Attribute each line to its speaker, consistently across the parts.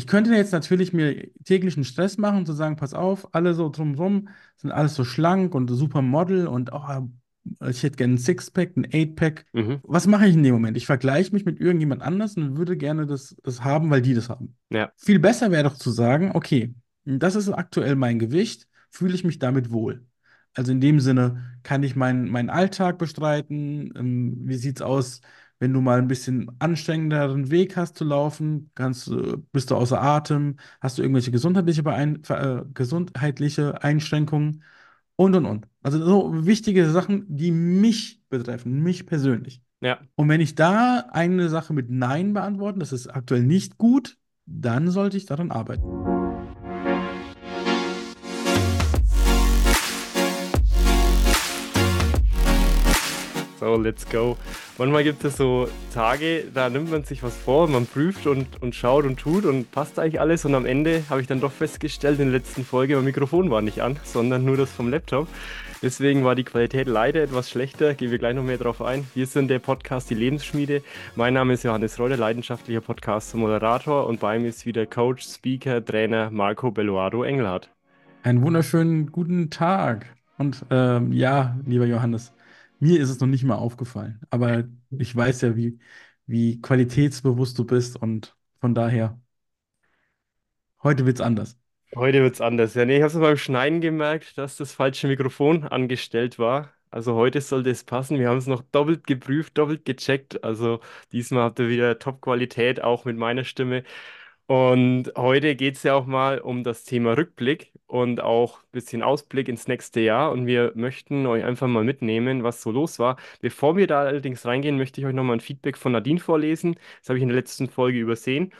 Speaker 1: ich könnte jetzt natürlich mir täglichen Stress machen und zu sagen, pass auf, alle so drumrum sind alles so schlank und super Model und oh, ich hätte gerne ein Sixpack, ein Eightpack.
Speaker 2: Mhm.
Speaker 1: Was mache ich in dem Moment? Ich vergleiche mich mit irgendjemand anders und würde gerne das, das haben, weil die das haben.
Speaker 2: Ja,
Speaker 1: Viel besser wäre doch zu sagen, okay, das ist aktuell mein Gewicht, fühle ich mich damit wohl. Also in dem Sinne, kann ich meinen meinen Alltag bestreiten? Ähm, wie sieht's aus, wenn du mal ein bisschen anstrengenderen Weg hast zu laufen? Kannst, du- bist du außer Atem? Hast du irgendwelche gesundheitliche, Beein äh, gesundheitliche Einschränkungen? Und, und, und. Also so wichtige Sachen, die mich betreffen, mich persönlich.
Speaker 2: ja.
Speaker 1: Und wenn ich da eine Sache mit Nein beantworten, das ist aktuell nicht gut, dann sollte ich daran arbeiten.
Speaker 2: So, let's go. Manchmal gibt es so Tage, da nimmt man sich was vor, man prüft und, und schaut und tut und passt eigentlich alles. Und am Ende habe ich dann doch festgestellt, in der letzten Folge, mein Mikrofon war nicht an, sondern nur das vom Laptop. Deswegen war die Qualität leider etwas schlechter. Gehen wir gleich noch mehr drauf ein. Wir sind der Podcast Die Lebensschmiede. Mein Name ist Johannes Reuter, leidenschaftlicher Podcast-Moderator. Und bei mir ist wieder Coach, Speaker, Trainer Marco Belluardo Engelhardt.
Speaker 1: Einen wunderschönen guten Tag. Und ähm, ja, lieber Johannes, mir ist es noch nicht mal aufgefallen, aber ich weiß ja, wie, wie qualitätsbewusst du bist und von daher, heute wird's anders.
Speaker 2: Heute wird's anders. Ja, nee, ich habe es beim Schneiden gemerkt, dass das falsche Mikrofon angestellt war. Also heute sollte es passen. Wir haben es noch doppelt geprüft, doppelt gecheckt. Also diesmal habt ihr wieder Top-Qualität, auch mit meiner Stimme. Und heute geht es ja auch mal um das Thema Rückblick und auch ein bisschen Ausblick ins nächste Jahr. Und wir möchten euch einfach mal mitnehmen, was so los war. Bevor wir da allerdings reingehen, möchte ich euch nochmal ein Feedback von Nadine vorlesen. Das habe ich in der letzten Folge übersehen.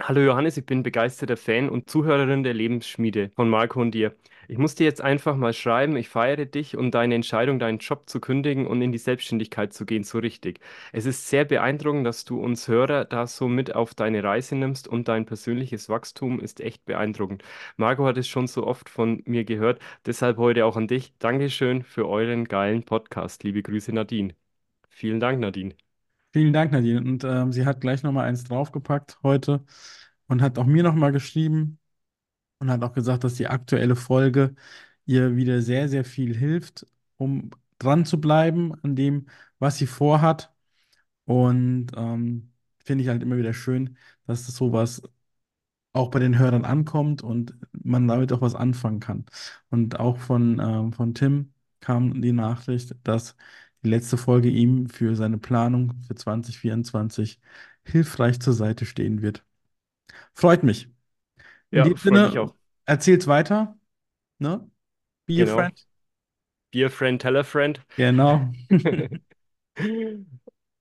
Speaker 2: Hallo Johannes, ich bin begeisterter Fan und Zuhörerin der Lebensschmiede von Marco und dir. Ich muss dir jetzt einfach mal schreiben, ich feiere dich und deine Entscheidung, deinen Job zu kündigen und in die Selbstständigkeit zu gehen, so richtig. Es ist sehr beeindruckend, dass du uns Hörer da so mit auf deine Reise nimmst und dein persönliches Wachstum ist echt beeindruckend. Marco hat es schon so oft von mir gehört, deshalb heute auch an dich. Dankeschön für euren geilen Podcast. Liebe Grüße, Nadine. Vielen Dank, Nadine.
Speaker 1: Vielen Dank, Nadine. Und ähm, sie hat gleich nochmal eins draufgepackt heute und hat auch mir nochmal geschrieben und hat auch gesagt, dass die aktuelle Folge ihr wieder sehr, sehr viel hilft, um dran zu bleiben an dem, was sie vorhat. Und ähm, finde ich halt immer wieder schön, dass das sowas auch bei den Hörern ankommt und man damit auch was anfangen kann. Und auch von, ähm, von Tim kam die Nachricht, dass die letzte Folge ihm für seine Planung für 2024 hilfreich zur Seite stehen wird. Freut mich. In
Speaker 2: Ja,
Speaker 1: dem Sinne, erzähl's weiter, ne? Be a
Speaker 2: Genau.
Speaker 1: friend.
Speaker 2: Be a friend, tell a friend.
Speaker 1: Genau.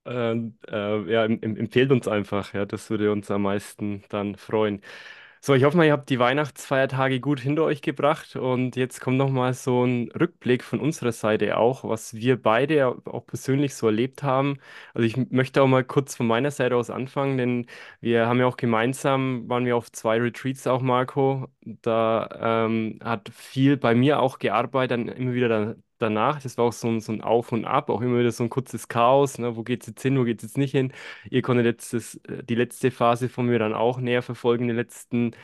Speaker 2: Und, äh, ja, em em- empfehlt uns einfach, ja, das würde uns am meisten dann freuen. So, ich hoffe mal, ihr habt die Weihnachtsfeiertage gut hinter euch gebracht und jetzt kommt noch mal so ein Rückblick von unserer Seite auch, was wir beide auch persönlich so erlebt haben. Also ich möchte auch mal kurz von meiner Seite aus anfangen, denn wir haben ja auch gemeinsam, waren wir auf zwei Retreats auch, Marco. Da ähm, hat viel bei mir auch gearbeitet, dann immer wieder da, danach. Das war auch so ein, so ein Auf und Ab, auch immer wieder so ein kurzes Chaos. Ne? Wo geht's jetzt hin, wo geht's jetzt nicht hin? Ihr konntet jetzt das, äh, die letzte Phase von mir dann auch näher verfolgen, die letzten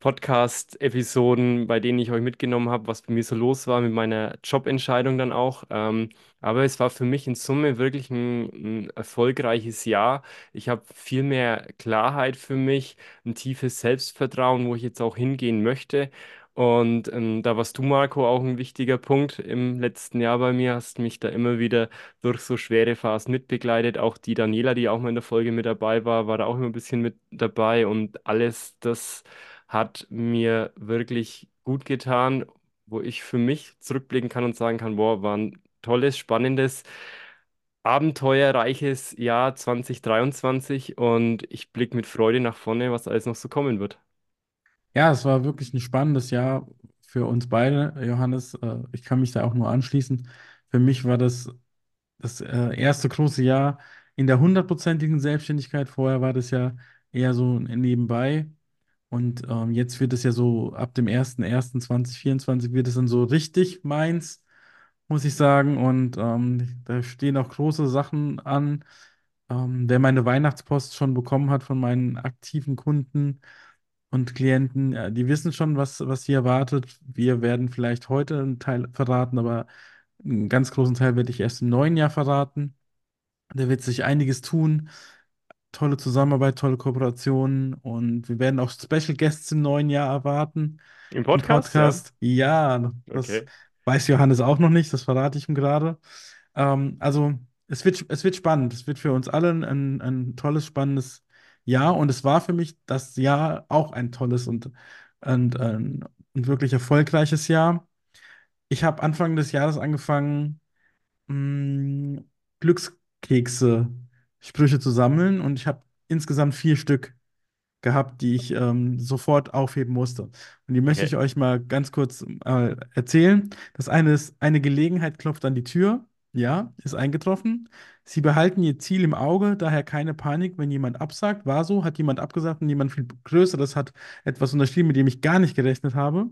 Speaker 2: Podcast-Episoden, bei denen ich euch mitgenommen habe, was bei mir so los war mit meiner Jobentscheidung dann auch. Ähm, aber es war für mich in Summe wirklich ein, ein erfolgreiches Jahr. Ich habe viel mehr Klarheit für mich, ein tiefes Selbstvertrauen, wo ich jetzt auch hingehen möchte. Und ähm, da warst du, Marco, auch ein wichtiger Punkt im letzten Jahr bei mir, hast mich da immer wieder durch so schwere Phasen mitbegleitet. Auch die Daniela, die auch mal in der Folge mit dabei war, war da auch immer ein bisschen mit dabei. Und alles das hat mir wirklich gut getan, wo ich für mich zurückblicken kann und sagen kann, boah, war ein tolles, spannendes, abenteuerreiches Jahr 2023 und ich blicke mit Freude nach vorne, was alles noch so kommen wird.
Speaker 1: Ja, es war wirklich ein spannendes Jahr für uns beide, Johannes. Äh, ich kann mich da auch nur anschließen. Für mich war das das äh, erste große Jahr in der hundertprozentigen Selbstständigkeit. Vorher war das ja eher so nebenbei. Und ähm, jetzt wird es ja so ab dem 1.1.2024 wird es dann so richtig meins, muss ich sagen. Und ähm, da stehen auch große Sachen an. Ähm, wer meine Weihnachtspost schon bekommen hat von meinen aktiven Kunden und Klienten, ja, die wissen schon, was, was sie erwartet. Wir werden vielleicht heute einen Teil verraten, aber einen ganz großen Teil werde ich erst im neuen Jahr verraten. Da wird sich einiges tun. Tolle Zusammenarbeit, tolle Kooperationen und wir werden auch Special Guests im neuen Jahr erwarten
Speaker 2: Im
Speaker 1: im
Speaker 2: Podcast, ja.
Speaker 1: Podcast. Ja, das
Speaker 2: Okay.
Speaker 1: weiß Johannes auch noch nicht, das verrate ich ihm gerade. Ähm, also es wird, es wird spannend. Es wird für uns alle ein, ein tolles, spannendes Jahr und es war für mich das Jahr auch ein tolles und, und ein, ein wirklich erfolgreiches Jahr. Ich habe Anfang des Jahres angefangen, mh, Glückskekse, Sprüche zu sammeln und ich habe insgesamt vier Stück gehabt, die ich ähm, sofort aufheben musste. Und die möchte
Speaker 2: Okay.
Speaker 1: ich euch mal ganz kurz äh, erzählen. Das eine ist, eine Gelegenheit klopft an die Tür. Ja, ist eingetroffen. Sie behalten ihr Ziel im Auge, daher keine Panik, wenn jemand absagt. War so, hat jemand abgesagt und jemand viel Größeres hat etwas unterschrieben, mit dem ich gar nicht gerechnet habe.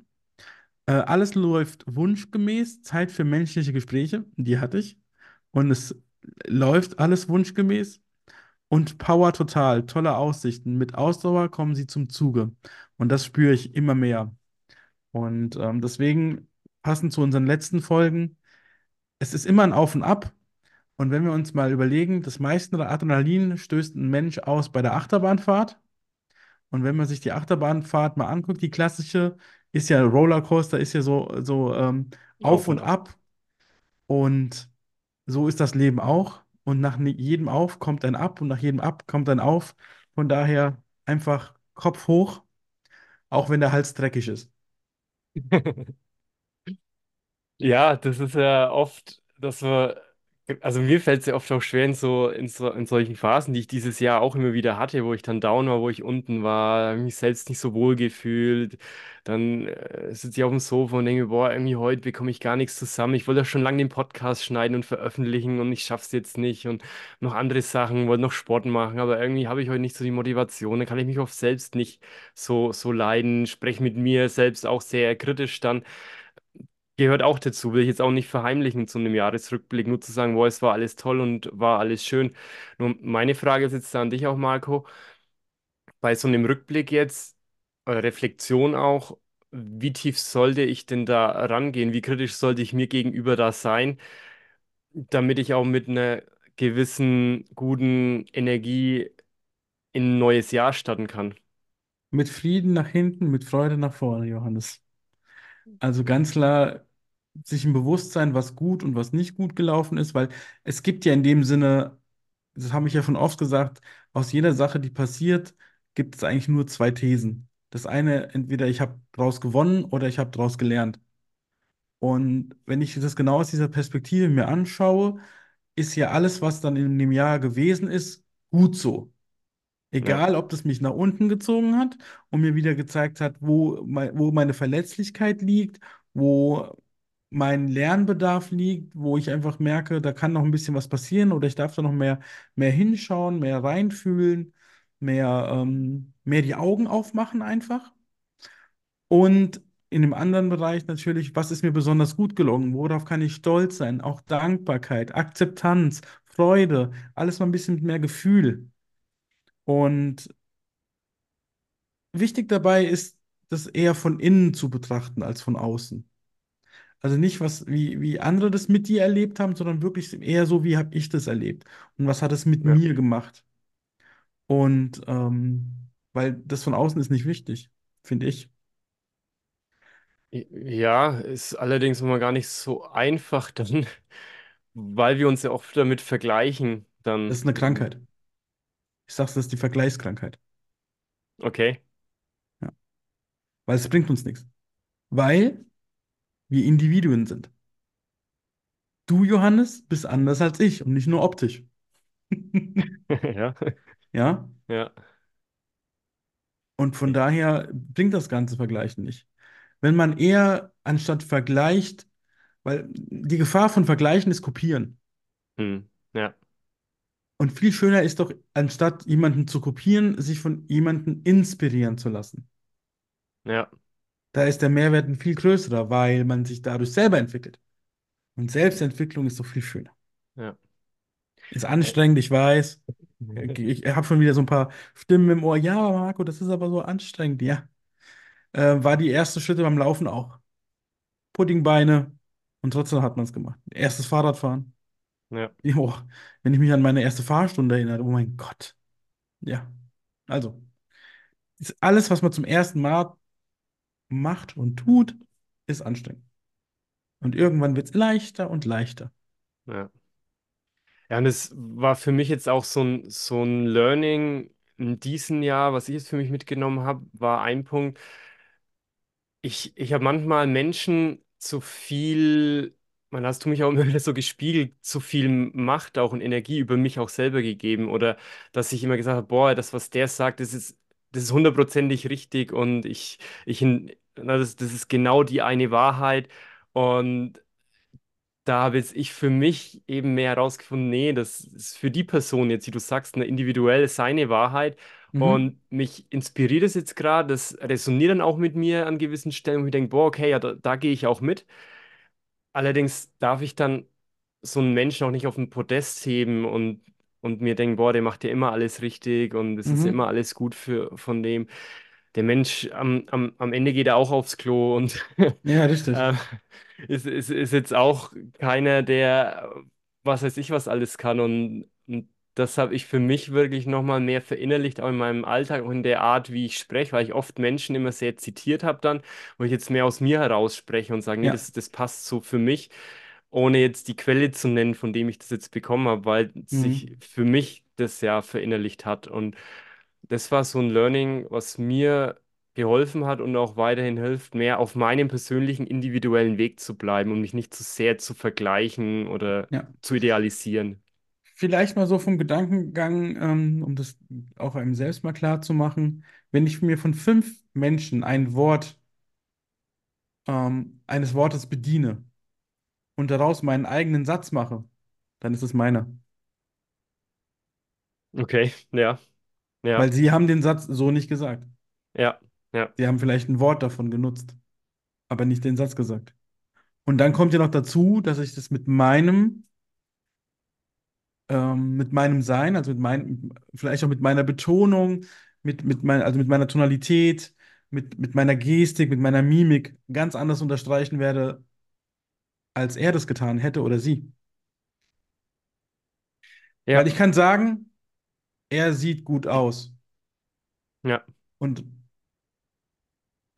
Speaker 1: Äh, alles läuft wunschgemäß. Zeit für menschliche Gespräche, die hatte ich. Und es läuft alles wunschgemäß. Und Power total, tolle Aussichten. Mit Ausdauer kommen sie zum Zuge. Und das spüre ich immer mehr. Und ähm, deswegen, passend zu unseren letzten Folgen, es ist immer ein Auf und Ab. Und wenn wir uns mal überlegen, das meiste Adrenalin stößt ein Mensch aus bei der Achterbahnfahrt. Und wenn man sich die Achterbahnfahrt mal anguckt, die klassische, ist ja Rollercoaster, ist ja so, so ähm, auf
Speaker 2: und ab.
Speaker 1: Und so ist das Leben auch. Und nach jedem Auf kommt ein Ab und nach jedem Ab kommt ein Auf. Von daher einfach Kopf hoch, auch wenn der Hals dreckig ist.
Speaker 2: Ja, das ist ja oft, dass wir, also mir fällt es ja oft auch schwer in so, in so, in solchen Phasen, die ich dieses Jahr auch immer wieder hatte, wo ich dann down war, wo ich unten war, mich selbst nicht so wohl gefühlt. Dann äh, sitze ich auf dem Sofa und denke, boah, irgendwie heute bekomme ich gar nichts zusammen. Ich wollte ja schon lange den Podcast schneiden und veröffentlichen und ich schaff's jetzt nicht und noch andere Sachen, wollte noch Sport machen, aber irgendwie habe ich heute nicht so die Motivation. Dann kann ich mich oft selbst nicht so, so leiden, spreche mit mir selbst auch sehr kritisch dann gehört auch dazu, will ich jetzt auch nicht verheimlichen zu einem Jahresrückblick, nur zu sagen, boah, es war alles toll und war alles schön. Nur meine Frage ist jetzt an dich auch, Marco, bei so einem Rückblick jetzt, oder Reflexion auch, wie tief sollte ich denn da rangehen? Wie kritisch sollte ich mir gegenüber da sein, damit ich auch mit einer gewissen guten Energie in ein neues Jahr starten kann?
Speaker 1: Mit Frieden nach hinten, mit Freude nach vorne, Johannes. Also ganz klar sich im Bewusstsein, was gut und was nicht gut gelaufen ist, weil es gibt ja in dem Sinne, das habe ich ja schon oft gesagt, aus jeder Sache, die passiert, gibt es eigentlich nur zwei Thesen. Das eine, entweder ich habe daraus gewonnen oder ich habe daraus gelernt. Und wenn ich das genau aus dieser Perspektive mir anschaue, ist ja alles, was dann in dem Jahr gewesen ist, gut so.
Speaker 2: Ja,
Speaker 1: Egal, ob das mich nach unten gezogen hat und mir wieder gezeigt hat, wo, mei- wo meine Verletzlichkeit liegt, wo mein Lernbedarf liegt, wo ich einfach merke, da kann noch ein bisschen was passieren oder ich darf da noch mehr, mehr hinschauen, mehr reinfühlen, mehr, ähm, mehr die Augen aufmachen einfach. Und in dem anderen Bereich natürlich, was ist mir besonders gut gelungen? Worauf kann ich stolz sein? Auch Dankbarkeit, Akzeptanz, Freude, alles mal ein bisschen mit mehr Gefühl. Und wichtig dabei ist, das eher von innen zu betrachten als von außen. Also nicht, was, wie, wie andere das mit dir erlebt haben, sondern wirklich eher so, wie habe ich das erlebt und was hat es mit
Speaker 2: ja.
Speaker 1: mir gemacht. Und ähm, weil das von außen ist nicht wichtig, finde ich.
Speaker 2: Ja, ist allerdings immer gar nicht so einfach dann, weil wir uns ja oft damit vergleichen,
Speaker 1: Das
Speaker 2: dann.
Speaker 1: ist eine Krankheit. Ich sag's, das ist die Vergleichskrankheit.
Speaker 2: Okay.
Speaker 1: Ja. Weil es bringt uns nichts. Weil wir Individuen sind. Du, Johannes, bist anders als ich und nicht nur optisch.
Speaker 2: Ja,
Speaker 1: Ja?
Speaker 2: ja.
Speaker 1: Und von daher bringt das ganze Vergleichen nicht. Wenn man eher anstatt vergleicht, weil die Gefahr von Vergleichen ist Kopieren.
Speaker 2: Hm. Ja,
Speaker 1: Und viel schöner ist doch, anstatt jemanden zu kopieren, sich von jemandem inspirieren zu lassen.
Speaker 2: ja,
Speaker 1: Da ist der Mehrwert ein viel größerer, weil man sich dadurch selber entwickelt. Und Selbstentwicklung ist doch viel schöner.
Speaker 2: ja.
Speaker 1: Ist anstrengend, ich weiß. Ich habe schon wieder so ein paar Stimmen im Ohr. Ja, Marco, das ist aber so anstrengend. Ja, äh, war die erste Schritte beim Laufen auch. Puddingbeine und trotzdem hat man es gemacht. Erstes Fahrradfahren.
Speaker 2: Ja,
Speaker 1: Jo, wenn ich mich an meine erste Fahrstunde erinnere, oh mein Gott. Ja, also, ist alles, was man zum ersten Mal macht und tut, ist anstrengend. Und irgendwann wird es leichter und leichter.
Speaker 2: ja. Ja, und es war für mich jetzt auch so ein, so ein Learning in diesem Jahr, was ich jetzt für mich mitgenommen habe, war ein Punkt. Ich, ich habe manchmal Menschen zu viel, man hast du mich auch immer wieder so gespiegelt, zu viel Macht auch und Energie über mich auch selber gegeben. Oder dass ich immer gesagt habe, boah, das, was der sagt, das ist, das ist hundertprozentig richtig und ich, ich, na, das, das ist genau die eine Wahrheit. Und da habe jetzt ich für mich eben mehr herausgefunden, nee, das ist für die Person jetzt, wie du sagst, eine individuell seine Wahrheit.
Speaker 1: Mhm.
Speaker 2: Und mich inspiriert es jetzt gerade, das resoniert dann auch mit mir an gewissen Stellen, wo ich denke, boah, okay, ja, da, da gehe ich auch mit. Allerdings darf ich dann so einen Menschen auch nicht auf den Podest heben und, und mir denken, boah, der macht ja immer alles richtig und es ist
Speaker 1: Mhm.
Speaker 2: immer alles gut für, von dem der Mensch am, am, am Ende geht er auch aufs Klo und
Speaker 1: Ja, richtig.
Speaker 2: äh, ist, ist, ist jetzt auch keiner, der was weiß ich was alles kann. Und, und das habe ich für mich wirklich nochmal mehr verinnerlicht, auch in meinem Alltag, auch in der Art, wie ich spreche, weil ich oft Menschen immer sehr zitiert habe dann, wo ich jetzt mehr aus mir heraus spreche und sage, nee,
Speaker 1: Ja.
Speaker 2: das, das passt so für mich. Ohne jetzt die Quelle zu nennen, von dem ich das jetzt bekommen habe, weil sich
Speaker 1: Mhm.
Speaker 2: für mich das ja verinnerlicht hat. Und das war so ein Learning, was mir geholfen hat und auch weiterhin hilft, mehr auf meinem persönlichen individuellen Weg zu bleiben und mich nicht zu sehr zu vergleichen oder
Speaker 1: Ja.
Speaker 2: zu idealisieren.
Speaker 1: Vielleicht mal so vom Gedankengang, ähm, um das auch einem selbst mal klar zu machen, wenn ich mir von fünf Menschen ein Wort, ähm, eines Wortes bediene und daraus meinen eigenen Satz mache, dann ist es meiner.
Speaker 2: Okay, ja, ja,
Speaker 1: Weil sie haben den Satz so nicht gesagt.
Speaker 2: ja, ja,
Speaker 1: Sie haben vielleicht ein Wort davon genutzt, aber nicht den Satz gesagt. Und dann kommt ja noch dazu, dass ich das mit meinem, ähm, mit meinem Sein, also mit meinem, vielleicht auch mit meiner Betonung, mit, mit mein, also mit meiner Tonalität, mit, mit meiner Gestik, mit meiner Mimik ganz anders unterstreichen werde, als er das getan hätte oder sie. Weil
Speaker 2: ja,
Speaker 1: ich kann sagen, er sieht gut aus.
Speaker 2: ja,
Speaker 1: Und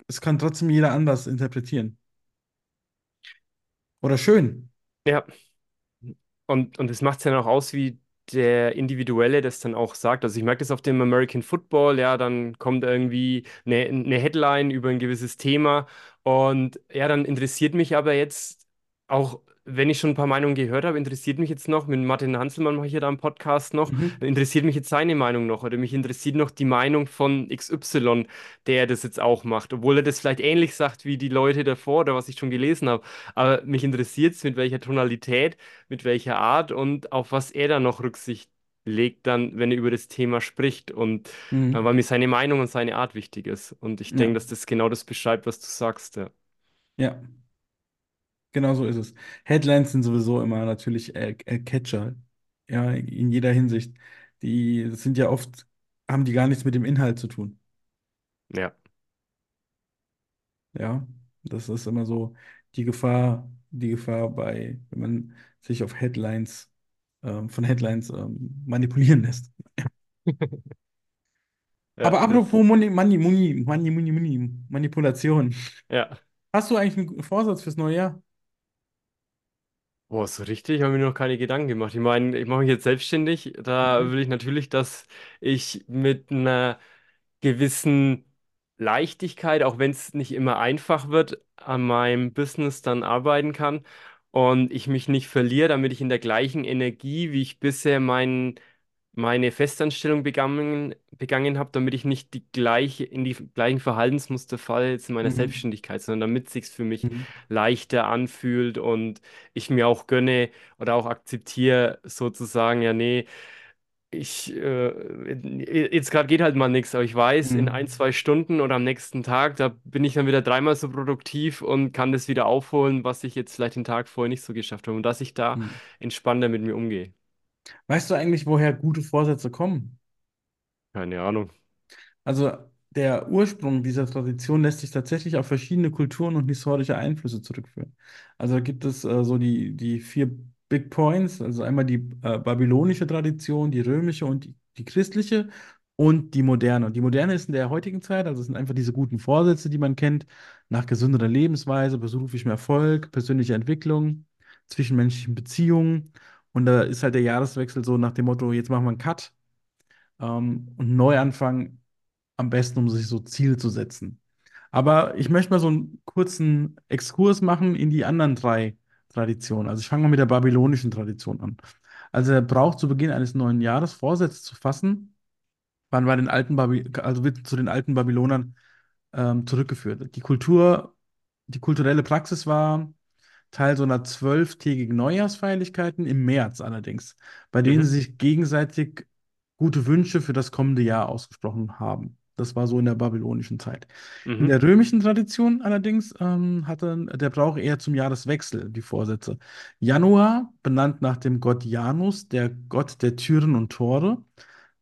Speaker 1: es kann trotzdem jeder anders interpretieren. Oder schön.
Speaker 2: ja. Und, und das macht es ja auch aus, wie der Individuelle das dann auch sagt. Also ich merke das auf dem American Football, ja, dann kommt irgendwie eine, eine Headline über ein gewisses Thema und ja, dann interessiert mich aber jetzt auch, wenn ich schon ein paar Meinungen gehört habe, interessiert mich jetzt noch, mit Martin Hanselmann mache ich ja da einen Podcast noch,
Speaker 1: Mhm.
Speaker 2: interessiert mich jetzt seine Meinung noch oder mich interessiert noch die Meinung von XY, der das jetzt auch macht, obwohl er das vielleicht ähnlich sagt wie die Leute davor oder was ich schon gelesen habe. Aber mich interessiert es, mit welcher Tonalität mit welcher Art und auf was er dann noch Rücksicht legt, dann, wenn er über das Thema spricht. Und
Speaker 1: Mhm.
Speaker 2: weil mir seine Meinung und seine Art wichtig ist. Und ich denke,
Speaker 1: Ja,
Speaker 2: dass das genau das beschreibt, was du sagst. Ja.
Speaker 1: ja, genau so ist es. Headlines sind sowieso immer natürlich äh, äh, Catcher. Ja, in jeder Hinsicht. Die das sind ja oft, haben die gar nichts mit dem Inhalt zu tun.
Speaker 2: Ja.
Speaker 1: Ja, das ist immer so die Gefahr, die Gefahr bei, wenn man sich auf Headlines, ähm, von Headlines ähm, manipulieren lässt.
Speaker 2: Ja,
Speaker 1: Aber
Speaker 2: das,
Speaker 1: apropos Money, Money, Money, Money, Money, Money, Manipulation.
Speaker 2: ja.
Speaker 1: Hast du eigentlich einen Vorsatz fürs neue Jahr?
Speaker 2: Boah, so richtig habe ich mir noch keine Gedanken gemacht. Ich meine, ich mache mich jetzt selbstständig. Da
Speaker 1: Mhm.
Speaker 2: will ich natürlich, dass ich mit einer gewissen Leichtigkeit, auch wenn es nicht immer einfach wird, an meinem Business dann arbeiten kann und ich mich nicht verliere, damit ich in der gleichen Energie, wie ich bisher mein, meine Festanstellung begangen, begangen habe, damit ich nicht die gleiche, in die gleichen Verhaltensmuster falle jetzt in meiner
Speaker 1: Mhm.
Speaker 2: Selbstständigkeit, sondern damit es sich für mich
Speaker 1: Mhm.
Speaker 2: leichter anfühlt und ich mir auch gönne oder auch akzeptiere, sozusagen, ja, nee, ich, äh, jetzt gerade geht halt mal nichts, aber ich weiß, in ein,
Speaker 1: Mhm.
Speaker 2: zwei Stunden oder am nächsten Tag, da bin ich dann wieder dreimal so produktiv und kann das wieder aufholen, was ich jetzt vielleicht den Tag vorher nicht so geschafft habe und dass ich da
Speaker 1: Mhm.
Speaker 2: entspannter mit mir umgehe.
Speaker 1: Weißt du eigentlich, woher gute Vorsätze kommen?
Speaker 2: Keine Ahnung.
Speaker 1: Also der Ursprung dieser Tradition lässt sich tatsächlich auf verschiedene Kulturen und historische Einflüsse zurückführen. Also da gibt es äh, so die, die vier Big Points, also einmal die äh, babylonische Tradition, die römische und die, die christliche und die moderne. Und die moderne ist in der heutigen Zeit, also es sind einfach diese guten Vorsätze, die man kennt, nach gesünderer Lebensweise, beruflichem Erfolg, persönlicher Entwicklung, zwischenmenschlichen Beziehungen. Und da ist halt der Jahreswechsel so nach dem Motto, jetzt machen wir einen Cut ähm, und Neuanfang am besten, um sich so Ziele zu setzen. Aber ich möchte mal so einen kurzen Exkurs machen in die anderen drei Traditionen. Also ich fange mal mit der babylonischen Tradition an. Also der Brauch zu Beginn eines neuen Jahres Vorsätze zu fassen, waren bei den alten Baby also wird zu den alten Babylonern ähm, zurückgeführt. Die Kultur, die kulturelle Praxis war Teil so einer zwölftägigen Neujahrsfeierlichkeiten im März allerdings, bei denen
Speaker 2: Mhm.
Speaker 1: sie sich gegenseitig gute Wünsche für das kommende Jahr ausgesprochen haben. Das war so in der babylonischen Zeit. In
Speaker 2: Mhm.
Speaker 1: der römischen Tradition allerdings ähm, hatte der Brauch eher zum Jahreswechsel die Vorsätze. Januar, benannt nach dem Gott Janus, der Gott der Türen und Tore,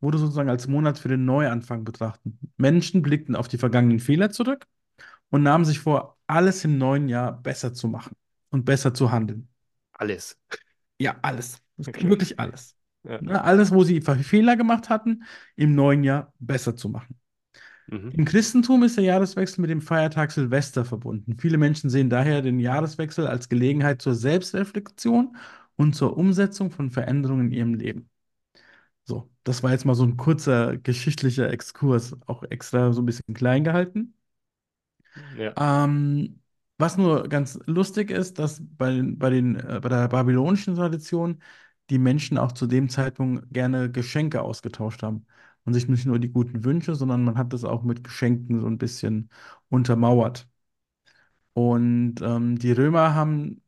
Speaker 1: wurde sozusagen als Monat für den Neuanfang betrachtet. Menschen blickten auf die vergangenen Fehler zurück und nahmen sich vor, alles im neuen Jahr besser zu machen und besser zu handeln.
Speaker 2: Alles.
Speaker 1: Ja, alles. Das-
Speaker 2: Okay.
Speaker 1: Wirklich alles.
Speaker 2: Ja.
Speaker 1: Ne, alles, wo sie Fe- Fehler gemacht hatten, im neuen Jahr besser zu machen.
Speaker 2: Mhm.
Speaker 1: Im Christentum ist der Jahreswechsel mit dem Feiertag Silvester verbunden. Viele Menschen sehen daher den Jahreswechsel als Gelegenheit zur Selbstreflexion und zur Umsetzung von Veränderungen in ihrem Leben. So, das war jetzt mal so ein kurzer geschichtlicher Exkurs, auch extra so ein bisschen klein gehalten.
Speaker 2: Ja.
Speaker 1: Ähm, was nur ganz lustig ist, dass bei, bei, den, äh, bei der babylonischen Tradition die Menschen auch zu dem Zeitpunkt gerne Geschenke ausgetauscht haben. Und sich nicht nur die guten Wünsche, sondern man hat das auch mit Geschenken so ein bisschen untermauert. Und ähm, die Römer haben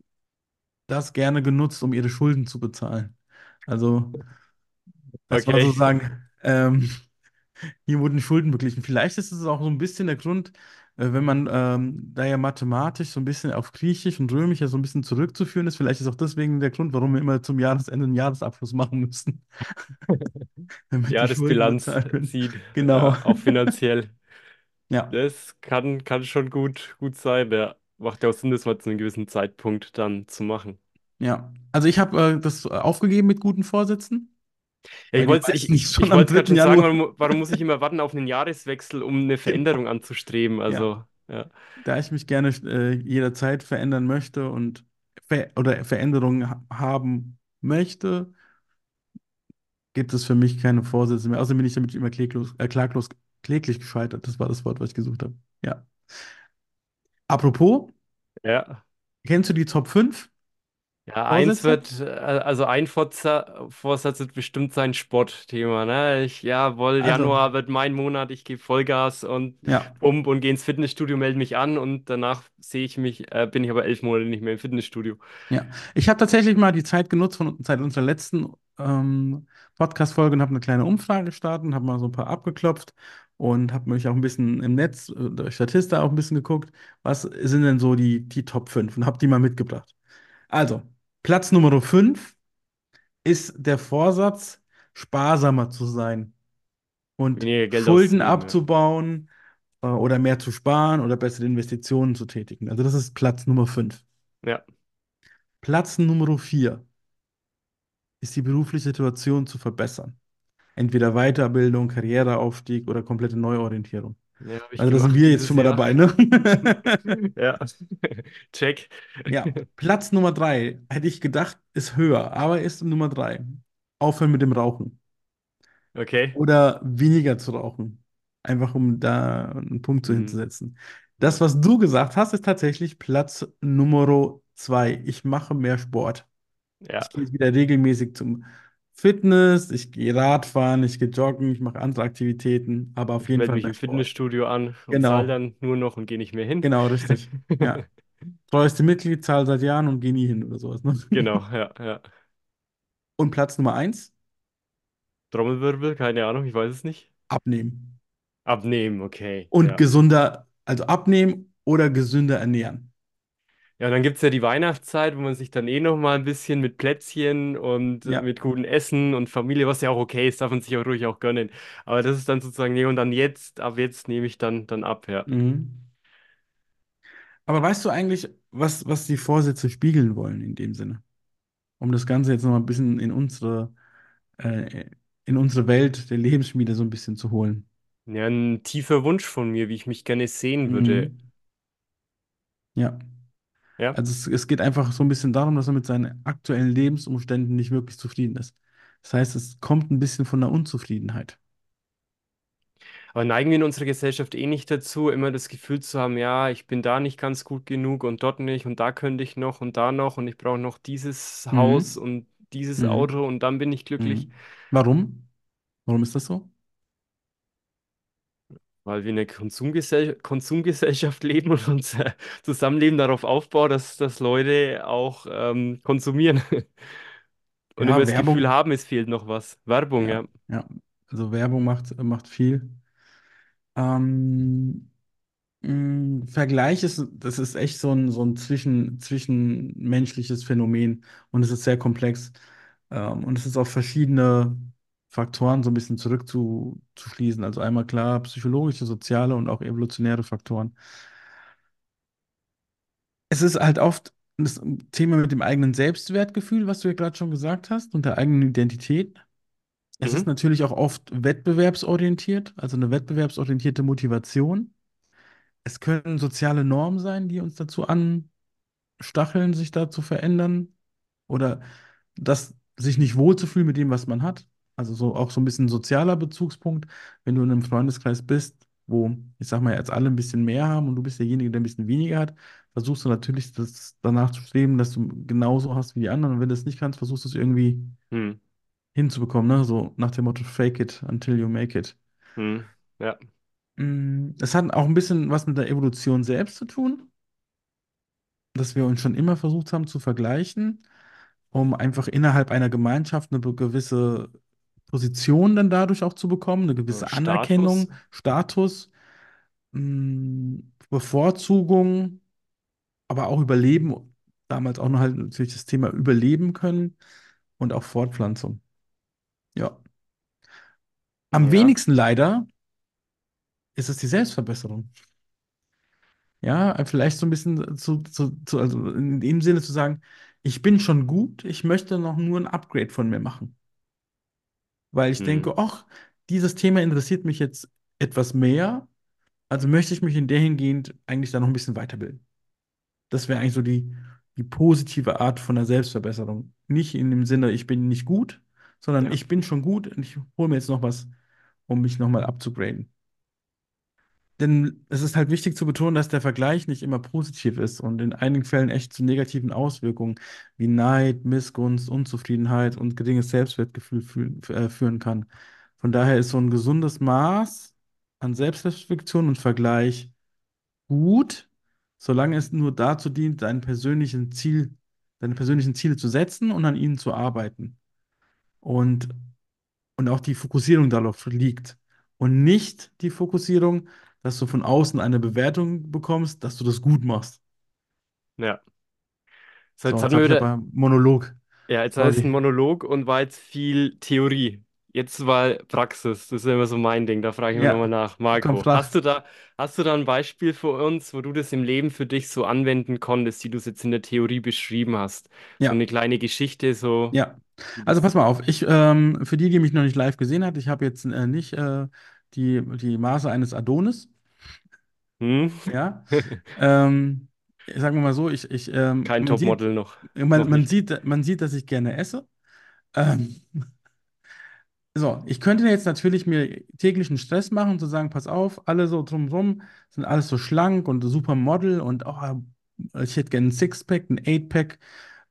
Speaker 1: das gerne genutzt, um ihre Schulden zu bezahlen. Also, das war
Speaker 2: Okay.
Speaker 1: sozusagen ähm, Hier wurden Schulden beglichen. Vielleicht ist es auch so ein bisschen der Grund, wenn man ähm, da ja mathematisch so ein bisschen auf Griechisch und Römisch ja so ein bisschen zurückzuführen ist. Vielleicht ist auch deswegen der Grund, warum wir immer zum Jahresende einen Jahresabschluss machen müssen,
Speaker 2: Jahresbilanz sieht,
Speaker 1: Genau.
Speaker 2: ja, auch finanziell.
Speaker 1: Ja,
Speaker 2: Das kann, kann schon gut, gut sein. Der macht ja auch Sinn, das mal zu einem gewissen Zeitpunkt dann zu machen.
Speaker 1: ja. Also ich habe äh, das aufgegeben mit guten Vorsätzen,
Speaker 2: Ja, ich wollte ich, ich,
Speaker 1: schon
Speaker 2: ich
Speaker 1: am
Speaker 2: wollte gerade sagen, warum, warum muss ich immer warten auf einen Jahreswechsel, um eine. Veränderung anzustreben?
Speaker 1: Ja.
Speaker 2: Also, ja.
Speaker 1: Da ich mich gerne äh, jederzeit verändern möchte und ver oder Veränderungen ha haben möchte, gibt es für mich keine Vorsätze mehr. Außerdem bin ich damit immer kläglos, äh, klaglos, kläglich gescheitert. Das war das Wort, was ich gesucht habe. Ja. Apropos,
Speaker 2: Ja.
Speaker 1: kennst du die Top 5
Speaker 2: Ja, eins
Speaker 1: Vorsätze?
Speaker 2: wird, äh, also ein Vorza- Vorsatz wird bestimmt sein Sportthema, ne? Ich, jawohl,
Speaker 1: Also,
Speaker 2: Januar wird mein Monat, ich gebe Vollgas und
Speaker 1: ja,
Speaker 2: pump und gehe ins Fitnessstudio, melde mich an und danach sehe ich mich, äh, bin ich aber elf Monate nicht mehr im Fitnessstudio.
Speaker 1: ja. Ich habe tatsächlich mal die Zeit genutzt von seit unserer letzten ähm, Podcast-Folge und habe eine kleine Umfrage gestartet und habe mal so ein paar abgeklopft und habe mich auch ein bisschen im Netz, äh, durch Statista auch ein bisschen geguckt, was sind denn so die, die Top 5 und habe die mal mitgebracht. Also, Platz Nummer 5 ist der Vorsatz, sparsamer zu sein und
Speaker 2: Weniger Geld
Speaker 1: Schulden abzubauen äh, oder mehr zu sparen oder bessere Investitionen zu tätigen. Also das ist Platz Nummer 5.
Speaker 2: Ja,
Speaker 1: Platz Nummer 4 ist die berufliche Situation zu verbessern. Entweder Weiterbildung, Karriereaufstieg oder komplette Neuorientierung.
Speaker 2: Ja,
Speaker 1: Also da sind wir jetzt schon mal
Speaker 2: Jahr.
Speaker 1: dabei, ne?
Speaker 2: Ja, check.
Speaker 1: Ja, Platz Nummer 3 hätte ich gedacht, ist höher, aber ist Nummer 3. Aufhören mit dem Rauchen.
Speaker 2: Okay.
Speaker 1: oder weniger zu rauchen. Einfach um da einen Punkt zu
Speaker 2: Hm,
Speaker 1: hinzusetzen. Das, was du gesagt hast, ist tatsächlich Platz Nummer zwei. Ich mache mehr Sport.
Speaker 2: Ja,
Speaker 1: Ich gehe wieder regelmäßig zum Fitness, ich gehe Radfahren, ich gehe joggen, ich mache andere Aktivitäten, aber auf
Speaker 2: ich
Speaker 1: jeden
Speaker 2: melde
Speaker 1: Fall
Speaker 2: mich
Speaker 1: mehr
Speaker 2: im
Speaker 1: Sport.
Speaker 2: Fitnessstudio an und zahle
Speaker 1: Genau,
Speaker 2: dann nur noch und gehe nicht mehr hin.
Speaker 1: genau, richtig. Ja. Treueste Mitgliedszahl seit Jahren und gehe nie hin oder sowas. Ne?
Speaker 2: Genau, ja, ja.
Speaker 1: Und Platz Nummer eins,
Speaker 2: Trommelwirbel, keine Ahnung, ich weiß es nicht.
Speaker 1: abnehmen.
Speaker 2: Abnehmen, okay,
Speaker 1: Und
Speaker 2: ja.
Speaker 1: gesunder, also abnehmen oder gesünder ernähren.
Speaker 2: Ja, und dann gibt es ja die Weihnachtszeit, wo man sich dann eh noch mal ein bisschen mit Plätzchen und
Speaker 1: Ja.
Speaker 2: mit gutem Essen und Familie, was ja auch okay ist, darf man sich auch ruhig auch gönnen. Aber das ist dann sozusagen, nee, und dann jetzt, ab jetzt nehme ich dann, dann ab, ja.
Speaker 1: Mhm. Aber weißt du eigentlich, was, was die Vorsätze spiegeln wollen in dem Sinne? Um das Ganze jetzt noch mal ein bisschen in unsere, äh, in unsere Welt der Lebensschmiede so ein bisschen zu holen.
Speaker 2: Ja, ein tiefer Wunsch von mir, wie ich mich gerne sehen würde.
Speaker 1: Mhm. Ja.
Speaker 2: Ja.
Speaker 1: Also es, es geht einfach so ein bisschen darum, dass er mit seinen aktuellen Lebensumständen nicht wirklich zufrieden ist. Das heißt, es kommt ein bisschen von der Unzufriedenheit.
Speaker 2: Aber neigen wir in unserer Gesellschaft eh nicht dazu, immer das Gefühl zu haben, ja, ich bin da nicht ganz gut genug und dort nicht und da könnte ich noch und da noch und ich brauche noch dieses Haus
Speaker 1: Mhm.
Speaker 2: und dieses
Speaker 1: Mhm.
Speaker 2: Auto und dann bin ich glücklich,
Speaker 1: Mhm. Warum? Warum ist das so?
Speaker 2: Weil wir in einer Konsumgesell Konsumgesellschaft leben und unser Zusammenleben darauf aufbaut, dass, dass Leute auch ähm, konsumieren und
Speaker 1: Ja,
Speaker 2: das Gefühl
Speaker 1: Werbung.
Speaker 2: haben, es fehlt noch was. Werbung,
Speaker 1: Ja,
Speaker 2: ja.
Speaker 1: ja. Also Werbung macht, macht viel. Ähm, mh, Vergleich ist, das ist echt so ein, so ein zwischen, zwischenmenschliches Phänomen und es ist sehr komplex. Ähm, und es ist auf verschiedene Faktoren so ein bisschen zurückzuschließen. Also einmal klar psychologische, soziale und auch evolutionäre Faktoren. Es ist halt oft das Thema mit dem eigenen Selbstwertgefühl, was du ja gerade schon gesagt hast, und der eigenen Identität. Es ist
Speaker 2: Mhm.
Speaker 1: natürlich auch oft wettbewerbsorientiert, also eine wettbewerbsorientierte Motivation. Es können soziale Normen sein, die uns dazu anstacheln, sich da zu verändern oder das sich nicht wohlzufühlen mit dem, was man hat. Also so auch so ein bisschen sozialer Bezugspunkt, wenn du in einem Freundeskreis bist, wo, ich sag mal, jetzt alle ein bisschen mehr haben und du bist derjenige, der ein bisschen weniger hat, versuchst du natürlich das danach zu streben, dass du genauso hast wie die anderen. Und wenn du es nicht kannst, versuchst du es irgendwie
Speaker 2: Hm.
Speaker 1: hinzubekommen, ne? So nach dem Motto, fake it until you make it.
Speaker 2: Hm. Ja,
Speaker 1: Mm, Es hat auch ein bisschen was mit der Evolution selbst zu tun, dass wir uns schon immer versucht haben zu vergleichen, um einfach innerhalb einer Gemeinschaft eine be- gewisse Position dann dadurch auch zu bekommen, eine gewisse
Speaker 2: Status.
Speaker 1: Anerkennung, Status, mm, Bevorzugung, aber auch Überleben. Damals auch noch halt natürlich das Thema Überleben können und auch Fortpflanzung. Ja. Am
Speaker 2: Ja,
Speaker 1: wenigsten leider ist es die Selbstverbesserung. Ja, vielleicht so ein bisschen zu, zu, zu, also in dem Sinne zu sagen, ich bin schon gut, ich möchte noch nur ein Upgrade von mir machen. Weil ich
Speaker 2: hm.
Speaker 1: denke, ach, dieses Thema interessiert mich jetzt etwas mehr, also möchte ich mich in der hingehend eigentlich da noch ein bisschen weiterbilden. Das wäre eigentlich so die, die positive Art von der Selbstverbesserung. Nicht in dem Sinne, ich bin nicht gut, sondern
Speaker 2: Ja,
Speaker 1: ich bin schon gut und ich hole mir jetzt noch was, um mich nochmal abzugraden. Denn es ist halt wichtig zu betonen, dass der Vergleich nicht immer positiv ist und in einigen Fällen echt zu negativen Auswirkungen wie Neid, Missgunst, Unzufriedenheit und geringes Selbstwertgefühl fühlen, äh, führen kann. Von daher ist so ein gesundes Maß an Selbstreflexion und Vergleich gut, solange es nur dazu dient, deinen persönlichen Ziel, deine persönlichen Ziele zu setzen und an ihnen zu arbeiten. Und und auch die Fokussierung darauf liegt. Und nicht die Fokussierung, dass du von außen eine Bewertung bekommst, dass du das gut machst.
Speaker 2: ja. So,
Speaker 1: So,
Speaker 2: jetzt
Speaker 1: jetzt
Speaker 2: hatten wir wieder,
Speaker 1: Monolog.
Speaker 2: ja, jetzt war es ein. Monolog und war jetzt viel Theorie. Jetzt war Praxis. Das ist immer so mein Ding. Da frage ich nochmal
Speaker 1: Ja,
Speaker 2: nach.
Speaker 1: komm,
Speaker 2: Marco, hast du da, hast du da ein Beispiel für uns, wo du das im Leben für dich so anwenden konntest, wie du es jetzt in der Theorie beschrieben hast? So
Speaker 1: Ja,
Speaker 2: eine kleine Geschichte, so
Speaker 1: ja. Also pass mal auf. Ich, ähm, für die, die mich noch nicht live gesehen hat, ich habe jetzt äh, nicht äh, die, die Maße eines Adonis.
Speaker 2: Hm?
Speaker 1: Ja. Ähm, sagen wir mal so, ich, ich, ähm,
Speaker 2: Kein Topmodel noch.
Speaker 1: man,
Speaker 2: Noch
Speaker 1: man sieht, man sieht, dass ich gerne esse. Ähm, So, ich könnte jetzt natürlich mir täglichen Stress machen zu sagen, pass auf, alle so drumherum sind alles so schlank und super Model und oh, ich hätte gerne ein Sixpack, ein Eightpack,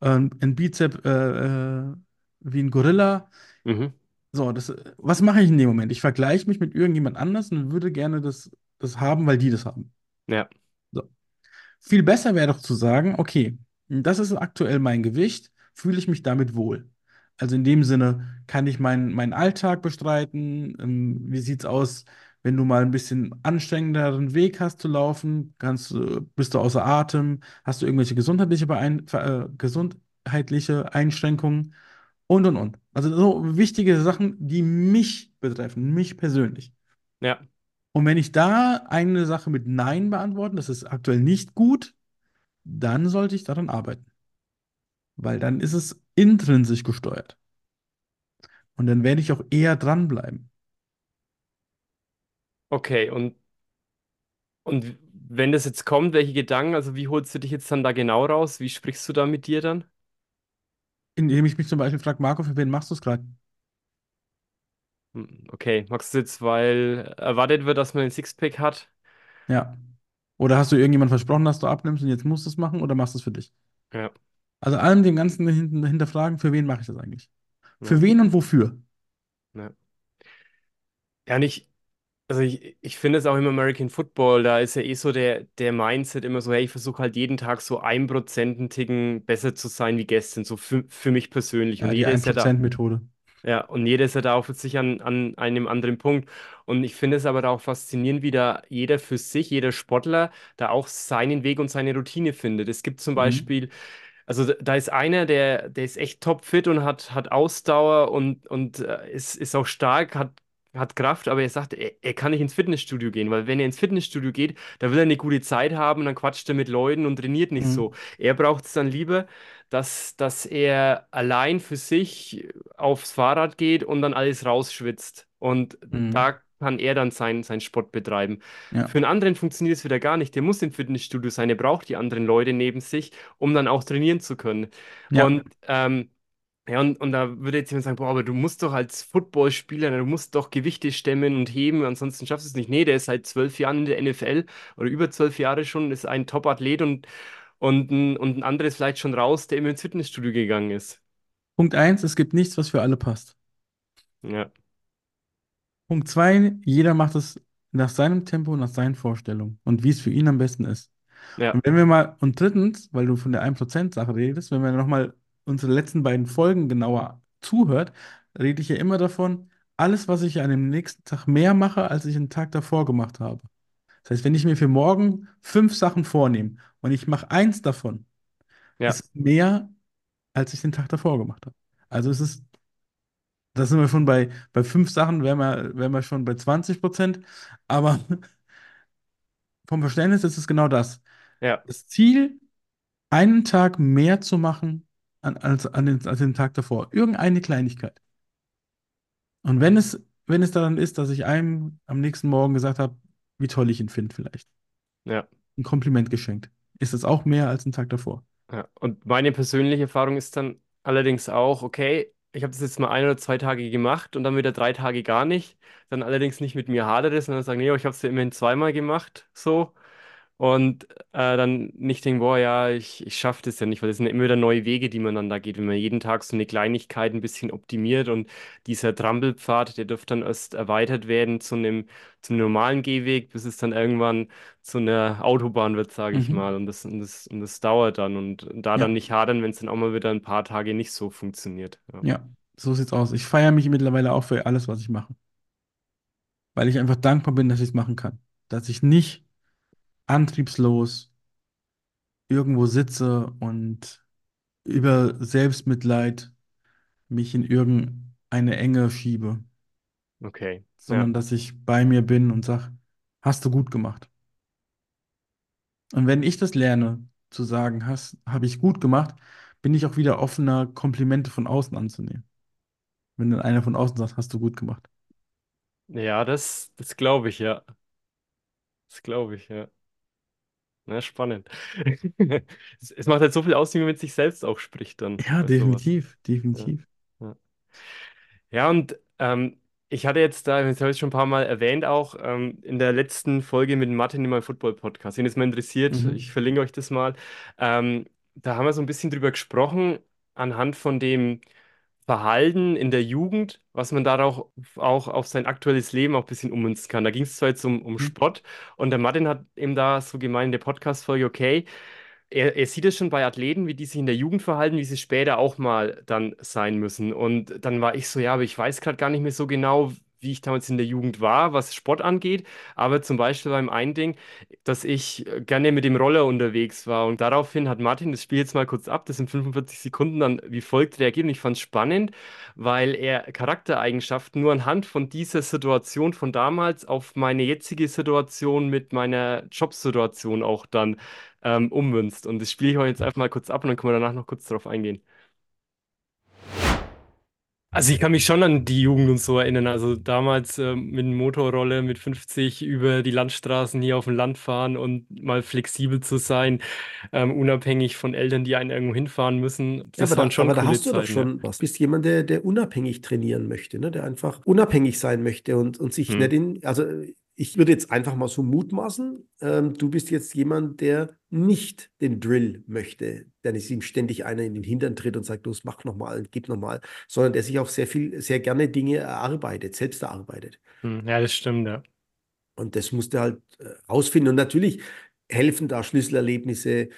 Speaker 1: ähm, ein Bizep äh, äh, wie ein Gorilla.
Speaker 2: Mhm.
Speaker 1: So, das, was mache ich in dem Moment? Ich vergleiche mich mit irgendjemand anders und würde gerne das, das haben, weil die das haben.
Speaker 2: Ja,
Speaker 1: So. Viel besser wäre doch zu sagen, okay, das ist aktuell mein Gewicht, fühle ich mich damit wohl. Also in dem Sinne, kann ich meinen meinen Alltag bestreiten? Ähm, wie sieht es aus? Wenn du mal ein bisschen anstrengenderen Weg hast zu laufen, kannst, du- bist du außer Atem, hast du irgendwelche gesundheitliche, Beein äh, gesundheitliche Einschränkungen und und und. Also so wichtige Sachen, die mich betreffen, mich persönlich.
Speaker 2: Ja,
Speaker 1: Und wenn ich da eine Sache mit Nein beantworten, das ist aktuell nicht gut, dann sollte ich daran arbeiten. Weil dann ist es intrinsisch gesteuert. Und dann werde ich auch eher dranbleiben.
Speaker 2: okay. Und, und wenn das jetzt kommt, welche Gedanken, also wie holst du dich jetzt dann da genau raus? Wie sprichst du da mit dir dann?
Speaker 1: Indem ich mich zum Beispiel frage, Marco, für wen machst du es gerade?
Speaker 2: Hm, Okay, magst du jetzt, weil erwartet wird, dass man ein Sixpack hat?
Speaker 1: Ja. Oder hast du irgendjemand versprochen, dass du abnimmst und jetzt musst du es machen oder machst du es für dich?
Speaker 2: Ja,
Speaker 1: Also allem dem Ganzen hin- hinterfragen, für wen mache ich das eigentlich?
Speaker 2: ja,
Speaker 1: Für wen und wofür?
Speaker 2: ja. Ja, nicht. Also ich, ich finde es auch im American Football, da ist ja eh so der, der Mindset immer so, hey, ich versuche halt jeden Tag so ein Prozent einen Ticken besser zu sein wie gestern, so für, für mich persönlich. Und
Speaker 1: Ja, die
Speaker 2: jeder ist ja da,
Speaker 1: 1%-Methode.
Speaker 2: Ja, und jeder ist ja da auch für sich an, an einem anderen Punkt. Und ich finde es aber da auch faszinierend, wie da jeder für sich, jeder Sportler, da auch seinen Weg und seine Routine findet. Es gibt zum
Speaker 1: Mhm.
Speaker 2: Beispiel also da da ist einer, der, der ist echt topfit und hat, hat Ausdauer und, und äh, ist, ist auch stark, hat, hat Kraft, aber er sagt, er, er kann nicht ins Fitnessstudio gehen, weil wenn er ins Fitnessstudio geht, da will er eine gute Zeit haben, dann quatscht er mit Leuten und trainiert nicht so.
Speaker 1: Mhm.
Speaker 2: Er braucht es dann lieber, dass, dass er allein für sich aufs Fahrrad geht und dann alles rausschwitzt. Und
Speaker 1: Mhm.
Speaker 2: da kann er dann seinen seinen Sport betreiben.
Speaker 1: Ja.
Speaker 2: Für einen anderen funktioniert es wieder gar nicht. Der muss im Fitnessstudio sein, der braucht die anderen Leute neben sich um dann auch trainieren zu können.
Speaker 1: Ja.
Speaker 2: Und ähm, ja, und, und da würde jetzt jemand sagen, boah, aber du musst doch als Footballspieler, du musst doch Gewichte stemmen und heben, ansonsten schaffst du es nicht. Nee, der ist seit zwölf Jahren in der NFL oder über zwölf Jahre schon, ist ein Top-Athlet und, und, ein, und ein anderes vielleicht schon raus, der immer ins Fitnessstudio gegangen ist.
Speaker 1: Punkt eins, es gibt nichts, was für alle passt.
Speaker 2: Ja,
Speaker 1: Punkt zwei, jeder macht es nach seinem Tempo, nach seinen Vorstellungen und wie es für ihn am besten ist.
Speaker 2: ja,
Speaker 1: Und wenn wir mal, und drittens, weil du von der 1%-Sache redest, wenn wir nochmal unsere letzten beiden Folgen genauer zuhört, rede ich ja immer davon, alles, was ich an dem nächsten Tag mehr mache, als ich einen Tag davor gemacht habe. Das heißt, wenn ich mir für morgen fünf Sachen vornehme und ich mache eins davon,
Speaker 2: ja,
Speaker 1: ist mehr, als ich den Tag davor gemacht habe. Also es ist, da sind wir schon bei, bei fünf Sachen, wären wir, wären wir schon bei 20 Prozent, aber vom Verständnis ist es genau das.
Speaker 2: ja,
Speaker 1: Das Ziel, einen Tag mehr zu machen an, als, an den, als den Tag davor. Irgendeine Kleinigkeit. Und wenn es, wenn es daran ist, dass ich einem am nächsten Morgen gesagt habe, wie toll ich ihn finde, vielleicht.
Speaker 2: ja.
Speaker 1: Ein Kompliment geschenkt. Ist es auch mehr als ein Tag davor.
Speaker 2: Ja, und meine persönliche Erfahrung ist dann allerdings auch, okay, ich habe das jetzt mal ein oder zwei Tage gemacht und dann wieder drei Tage gar nicht. Dann allerdings nicht mit mir hadere, sondern sagen, nee, ich habe es ja immerhin zweimal gemacht, so. Und äh, dann nicht denken, boah, ja, ich, ich schaffe das ja nicht, weil das sind immer wieder neue Wege, die man dann da geht, wenn man jeden Tag so eine Kleinigkeit ein bisschen optimiert und dieser Trampelpfad, der dürfte dann erst erweitert werden zu einem, zu einem normalen Gehweg, bis es dann irgendwann zu einer Autobahn wird, sage ich
Speaker 1: Mhm.
Speaker 2: mal. Und das, und das, und das dauert dann. Und da dann
Speaker 1: Ja,
Speaker 2: nicht hadern, wenn es dann auch mal wieder ein paar Tage nicht so funktioniert. Ja,
Speaker 1: ja, so sieht's aus. Ich feiere mich mittlerweile auch für alles, was ich mache. Weil ich einfach dankbar bin, dass ich es machen kann. Dass ich nicht antriebslos irgendwo sitze und über Selbstmitleid mich in irgendeine Enge schiebe,
Speaker 2: okay. Ja,
Speaker 1: sondern dass ich bei mir bin und sage, hast du gut gemacht. Und wenn ich das lerne, zu sagen, hast, habe ich gut gemacht, bin ich auch wieder offener, Komplimente von außen anzunehmen. Wenn dann einer von außen sagt, hast du gut gemacht.
Speaker 2: ja, das, das glaube ich, ja. Das glaube ich, ja. Na, spannend. Es, es macht halt so viel aus, wie man mit sich selbst auch spricht dann
Speaker 1: Ja,
Speaker 2: bei sowas.
Speaker 1: definitiv,
Speaker 2: Ja,
Speaker 1: definitiv.
Speaker 2: ja. Ja, und ähm, ich hatte jetzt da, das habe ich schon ein paar Mal erwähnt, auch ähm, in der letzten Folge mit Martin in meinem Football-Podcast. Wenn es mal interessiert, ich
Speaker 1: Mhm.
Speaker 2: verlinke euch das mal. Ähm, da haben wir so ein bisschen drüber gesprochen, anhand von dem Verhalten in der Jugend, was man darauf auch auf sein aktuelles Leben auch ein bisschen ummünzen kann. Da ging es zwar jetzt um, um
Speaker 1: Mhm.
Speaker 2: Sport und der Martin hat eben da so gemeint in der Podcast-Folge, okay, er, er sieht es schon bei Athleten, wie die sich in der Jugend verhalten, wie sie später auch mal dann sein müssen. Und dann war ich so, ja, aber ich weiß gerade gar nicht mehr so genau, wie ich damals in der Jugend war, was Sport angeht. Aber zum Beispiel beim einen Ding, dass ich äh, gerne mit dem Roller unterwegs war. Und daraufhin hat Martin, das Spiel jetzt mal kurz ab, das sind 45 Sekunden, dann wie folgt reagiert. Und ich fand es spannend, weil er Charaktereigenschaften nur anhand von dieser Situation von damals auf meine jetzige Situation mit meiner Jobsituation auch dann ähm, ummünzt. Und das spiele ich euch jetzt einfach mal kurz ab und dann können wir danach noch kurz darauf eingehen. Also ich kann mich schon an die Jugend und so erinnern. Also damals ähm, mit Motorrolle mit 50 über die Landstraßen hier auf dem Land fahren und mal flexibel zu sein, ähm, unabhängig von Eltern, die einen irgendwo hinfahren müssen.
Speaker 3: Ja,
Speaker 2: Das
Speaker 3: aber
Speaker 2: waren
Speaker 3: da,
Speaker 2: schon
Speaker 3: aber da hast du doch
Speaker 2: Zeiten, ja.
Speaker 3: schon was. Du bist jemand, der, der unabhängig trainieren möchte, ne? Der einfach unabhängig sein möchte und, und sich
Speaker 2: Hm.
Speaker 3: nicht in, also ich würde jetzt einfach mal so mutmaßen, ähm, du bist jetzt jemand, der nicht den Drill möchte, der nicht ihm ständig einer in den Hintern tritt und sagt, los, mach nochmal, gib nochmal, sondern der sich auch sehr viel, sehr gerne Dinge erarbeitet, selbst erarbeitet.
Speaker 2: Hm. Ja, das stimmt, ja.
Speaker 3: Und das musst du halt äh, rausfinden. Und natürlich helfen da Schlüsselerlebnisse,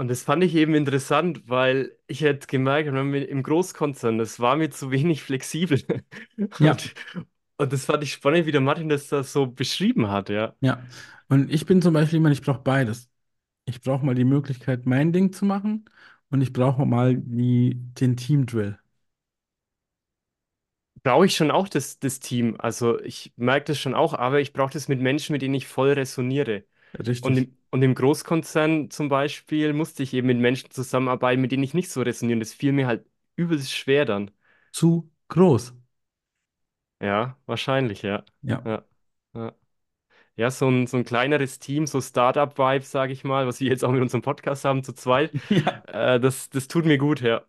Speaker 2: Und das fand ich eben interessant, weil ich hätte gemerkt, wenn wir im Großkonzern, das war mir zu wenig flexibel.
Speaker 1: Ja,
Speaker 2: Und, und das fand ich spannend, wie der Martin das da so beschrieben hat, ja.
Speaker 1: ja. Und ich bin zum Beispiel jemand, ich brauche beides. Ich brauche mal die Möglichkeit, mein Ding zu machen und ich brauche mal die, den Team-Drill.
Speaker 2: Brauche ich schon auch das, das Team. Also ich merke das schon auch, aber ich brauche das mit Menschen, mit denen ich voll resoniere. Und
Speaker 1: Richtig.
Speaker 2: im, und im Großkonzern zum Beispiel musste ich eben mit Menschen zusammenarbeiten, mit denen ich nicht so resoniere. Das fiel mir halt übelst schwer dann.
Speaker 1: Zu groß.
Speaker 2: Ja, wahrscheinlich, ja.
Speaker 1: Ja.
Speaker 2: Ja, ja. Ja, so ein, so ein kleineres Team, so Startup-Vibe, sage ich mal, was wir jetzt auch mit unserem Podcast haben, zu zweit,
Speaker 1: Ja.
Speaker 2: äh, das, das tut mir gut, ja.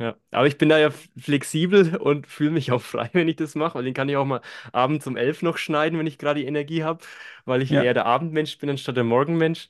Speaker 2: Ja, aber ich bin da ja f- flexibel und fühle mich auch frei, wenn ich das mache, weil den kann ich auch mal abends um elf noch schneiden, wenn ich gerade die Energie habe, weil ich eher
Speaker 1: Ja.
Speaker 2: der Abendmensch bin anstatt der Morgenmensch.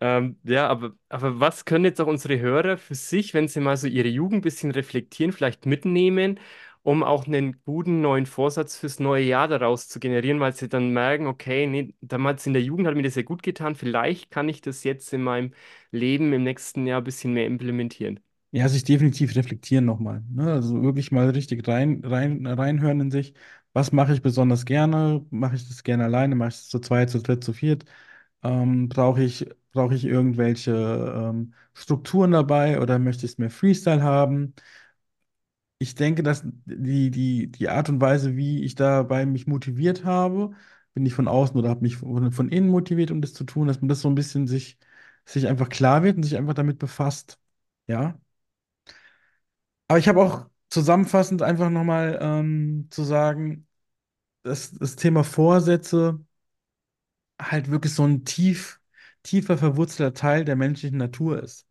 Speaker 2: Ähm, ja, aber, aber was können jetzt auch unsere Hörer für sich, wenn sie mal so ihre Jugend ein bisschen reflektieren, vielleicht mitnehmen, um auch einen guten neuen Vorsatz fürs neue Jahr daraus zu generieren, weil sie dann merken, okay, nee, damals in der Jugend hat mir das sehr gut getan, vielleicht kann ich das jetzt in meinem Leben im nächsten Jahr ein bisschen mehr implementieren.
Speaker 1: Ja, sich definitiv reflektieren nochmal. Ne? Also wirklich mal richtig rein, rein, reinhören in sich. Was mache ich besonders gerne? Mache ich das gerne alleine? Mache ich das zu zweit, zu dritt, zu viert? Ähm, brauche ich, brauche ich irgendwelche ähm, Strukturen dabei oder möchte ich es mehr Freestyle haben? Ich denke, dass die, die, die Art und Weise, wie ich dabei mich motiviert habe, bin ich von außen oder habe mich von, von innen motiviert, um das zu tun, dass man das so ein bisschen sich, sich einfach klar wird und sich einfach damit befasst. Ja. Aber ich habe auch zusammenfassend einfach nochmal ähm, zu sagen, dass das Thema Vorsätze halt wirklich so ein tief, tiefer verwurzelter Teil der menschlichen Natur ist.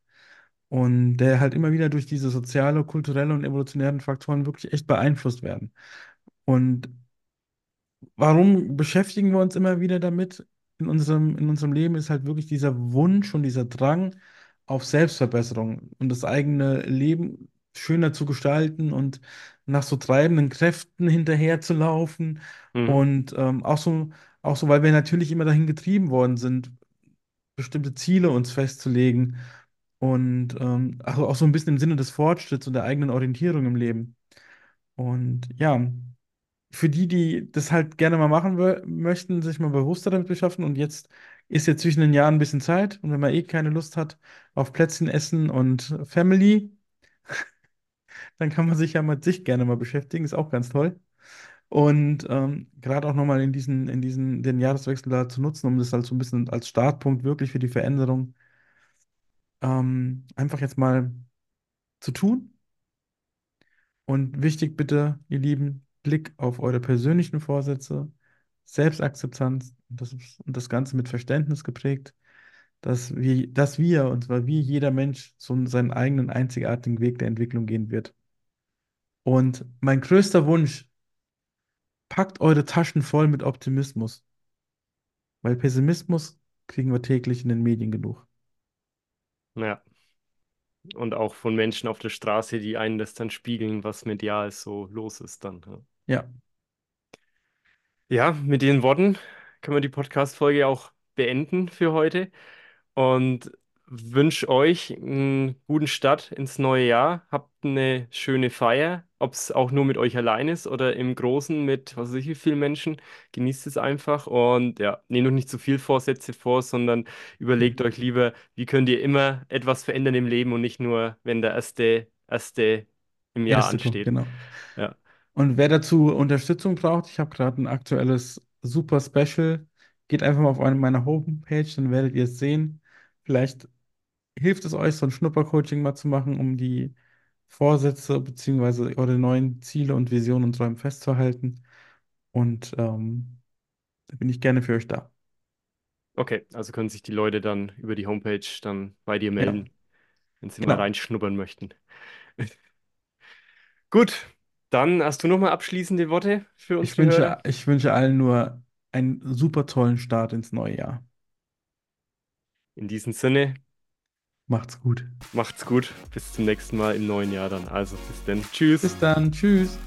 Speaker 1: Und der halt immer wieder durch diese soziale, kulturelle und evolutionären Faktoren wirklich echt beeinflusst werden. Und warum beschäftigen wir uns immer wieder damit in unserem, in unserem Leben, ist halt wirklich dieser Wunsch und dieser Drang auf Selbstverbesserung und das eigene Leben schöner zu gestalten und nach so treibenden Kräften hinterherzulaufen.
Speaker 2: Mhm.
Speaker 1: Und ähm, auch so, auch so, weil wir natürlich immer dahin getrieben worden sind, bestimmte Ziele uns festzulegen und ähm, also auch so ein bisschen im Sinne des Fortschritts und der eigenen Orientierung im Leben. Und ja für die, die das halt gerne mal machen möchten, sich mal bewusster damit beschaffen. Und jetzt ist ja zwischen den Jahren ein bisschen Zeit. Und wenn man eh keine Lust hat auf Plätzchen essen und Family, dann kann man sich ja mit sich gerne mal beschäftigen. Ist auch ganz toll. Und ähm, gerade auch nochmal in diesen, in diesen, den Jahreswechsel da zu nutzen, um das halt so ein bisschen als Startpunkt wirklich für die Veränderung ähm, einfach jetzt mal zu tun. Und wichtig bitte, ihr Lieben, Blick auf eure persönlichen Vorsätze, Selbstakzeptanz und das, und das Ganze mit Verständnis geprägt, dass wir, dass wir, und zwar wie jeder Mensch, so seinen eigenen einzigartigen Weg der Entwicklung gehen wird. Und mein größter Wunsch, packt eure Taschen voll mit Optimismus, weil Pessimismus kriegen wir täglich in den Medien genug.
Speaker 2: Ja. Und auch von Menschen auf der Straße, die einen das dann spiegeln, was medial so los ist dann. Ja,
Speaker 1: Ja,
Speaker 2: Ja, mit den Worten können wir die Podcast-Folge auch beenden für heute. Und wünsche euch einen guten Start ins neue Jahr. Habt eine schöne Feier, ob es auch nur mit euch allein ist oder im Großen mit was weiß ich wie vielen Menschen. Genießt es einfach und ja, nehmt euch nicht zu viel Vorsätze vor, sondern überlegt euch lieber, wie könnt ihr immer etwas verändern im Leben und nicht nur, wenn der erste, erste im Jahr
Speaker 1: Erste
Speaker 2: ansteht.
Speaker 1: genau.
Speaker 2: Ja.
Speaker 1: Und wer dazu Unterstützung braucht, ich habe gerade ein aktuelles super Special. Geht einfach mal auf eine meiner Homepage, dann werdet ihr es sehen. Vielleicht hilft es euch, so ein Schnuppercoaching mal zu machen, um die Vorsätze beziehungsweise eure neuen Ziele und Visionen und Träume festzuhalten. Und ähm, da bin ich gerne für euch da.
Speaker 2: Okay, also können sich die Leute dann über die Homepage dann bei dir melden, wenn sie mal
Speaker 1: genau.
Speaker 2: reinschnuppern möchten. Gut, dann hast du nochmal abschließende Worte für
Speaker 1: Ich
Speaker 2: unsere Hörer?
Speaker 1: wünsche, ich wünsche allen nur einen super tollen Start ins neue Jahr.
Speaker 2: In diesem Sinne,
Speaker 1: Macht's gut.
Speaker 2: macht's gut. Bis zum nächsten Mal im neuen Jahr dann. Also bis dann. Tschüss.
Speaker 1: Bis dann. Tschüss.